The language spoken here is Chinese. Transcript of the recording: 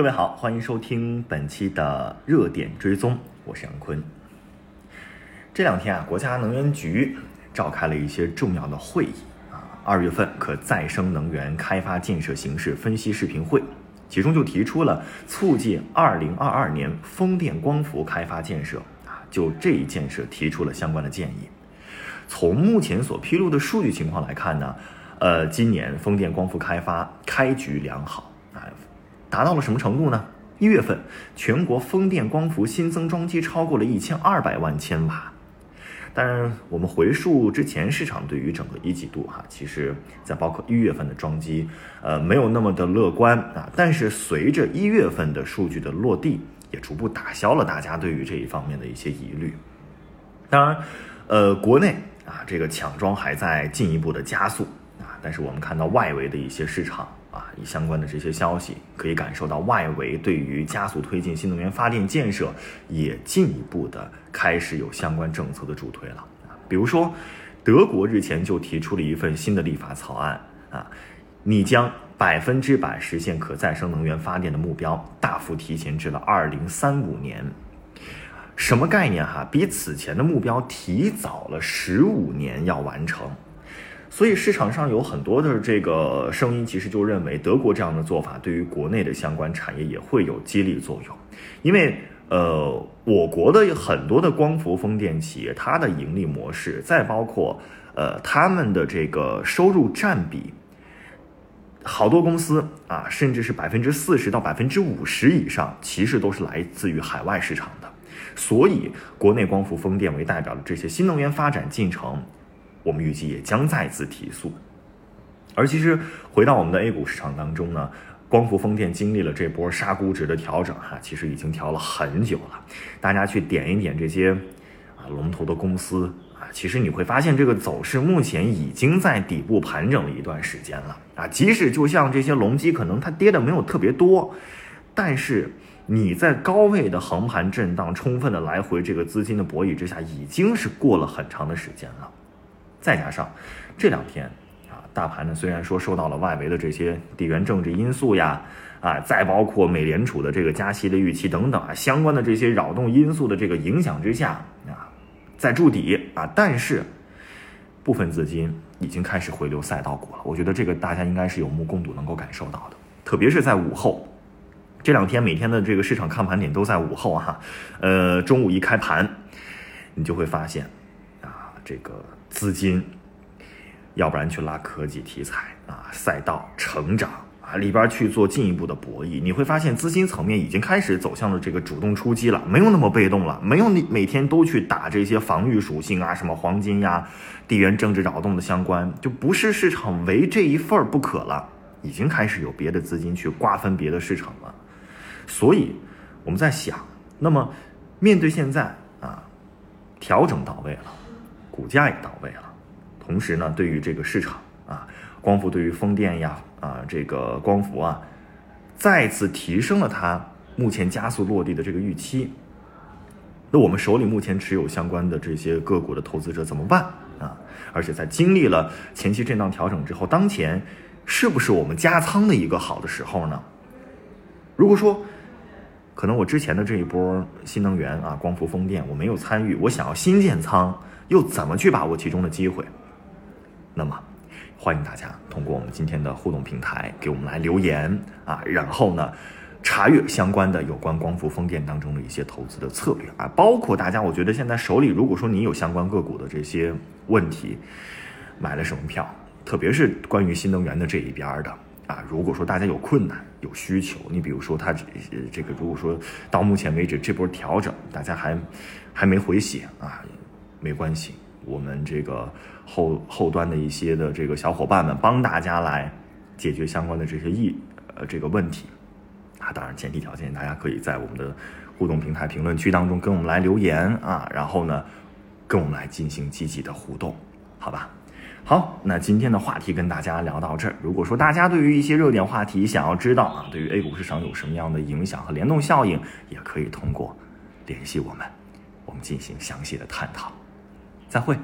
各位好，欢迎收听本期的热点追踪，我是杨坤。这两天啊，国家能源局召开了一些重要的会议啊，二月份可再生能源开发建设形势分析视频会，其中就提出了促进二零二二年风电光伏开发建设啊，就这一建设提出了相关的建议。从目前所披露的数据情况来看呢，呃，今年风电光伏开发开局良好啊，达到了什么程度呢？一月份全国风电光伏新增装机超过了一千二百万千瓦。当然，我们回溯之前市场对于整个一季度哈，其实在包括一月份的装机，呃，没有那么的乐观啊。但是随着一月份的数据的落地，也逐步打消了大家对于这一方面的一些疑虑。当然，呃，国内。啊，这个抢装还在进一步的加速啊，但是我们看到外围的一些市场啊，以相关的这些消息，可以感受到外围对于加速推进新能源发电建设，也进一步的开始有相关政策的助推了。比如说，德国日前就提出了一份新的立法草案啊，你将百分之百实现可再生能源发电的目标大幅提前至了二零三五年。什么概念哈？比此前的目标提早了十五年要完成，所以市场上有很多的这个声音，其实就认为德国这样的做法对于国内的相关产业也会有激励作用，因为呃，我国的很多的光伏风电企业，它的盈利模式，再包括呃他们的这个收入占比，好多公司啊，甚至是百分之四十到百分之五十以上，其实都是来自于海外市场的。所以，国内光伏风电为代表的这些新能源发展进程，我们预计也将再次提速。而其实回到我们的 A 股市场当中呢，光伏风电经历了这波杀估值的调整，哈，其实已经调了很久了。大家去点一点这些啊龙头的公司啊，其实你会发现这个走势目前已经在底部盘整了一段时间了啊。即使就像这些龙基，可能它跌的没有特别多，但是。你在高位的横盘震荡，充分的来回这个资金的博弈之下，已经是过了很长的时间了。再加上这两天啊，大盘呢虽然说受到了外围的这些地缘政治因素呀，啊，再包括美联储的这个加息的预期等等啊，相关的这些扰动因素的这个影响之下啊，在筑底啊，但是部分资金已经开始回流赛道股了。我觉得这个大家应该是有目共睹，能够感受到的，特别是在午后。这两天每天的这个市场看盘点都在午后哈，呃，中午一开盘，你就会发现，啊，这个资金，要不然去拉科技题材啊，赛道成长啊里边去做进一步的博弈，你会发现资金层面已经开始走向了这个主动出击了，没有那么被动了，没有你每天都去打这些防御属性啊，什么黄金呀、地缘政治扰动的相关，就不是市场唯这一份不可了，已经开始有别的资金去瓜分别的市场了。所以我们在想，那么面对现在啊，调整到位了，股价也到位了，同时呢，对于这个市场啊，光伏对于风电呀啊，这个光伏啊，再次提升了它目前加速落地的这个预期。那我们手里目前持有相关的这些个股的投资者怎么办啊？而且在经历了前期震荡调整之后，当前是不是我们加仓的一个好的时候呢？如果说，可能我之前的这一波新能源啊，光伏风电我没有参与，我想要新建仓，又怎么去把握其中的机会？那么，欢迎大家通过我们今天的互动平台给我们来留言啊，然后呢，查阅相关的有关光伏风电当中的一些投资的策略啊，包括大家，我觉得现在手里如果说你有相关个股的这些问题，买了什么票，特别是关于新能源的这一边的。啊，如果说大家有困难、有需求，你比如说他这这个，如果说到目前为止这波调整，大家还还没回血啊，没关系，我们这个后后端的一些的这个小伙伴们帮大家来解决相关的这些意呃这个问题啊，当然前提条件大家可以在我们的互动平台评论区当中跟我们来留言啊，然后呢跟我们来进行积极的互动，好吧？好，那今天的话题跟大家聊到这儿。如果说大家对于一些热点话题想要知道啊，对于 A 股市场有什么样的影响和联动效应，也可以通过联系我们，我们进行详细的探讨。再会。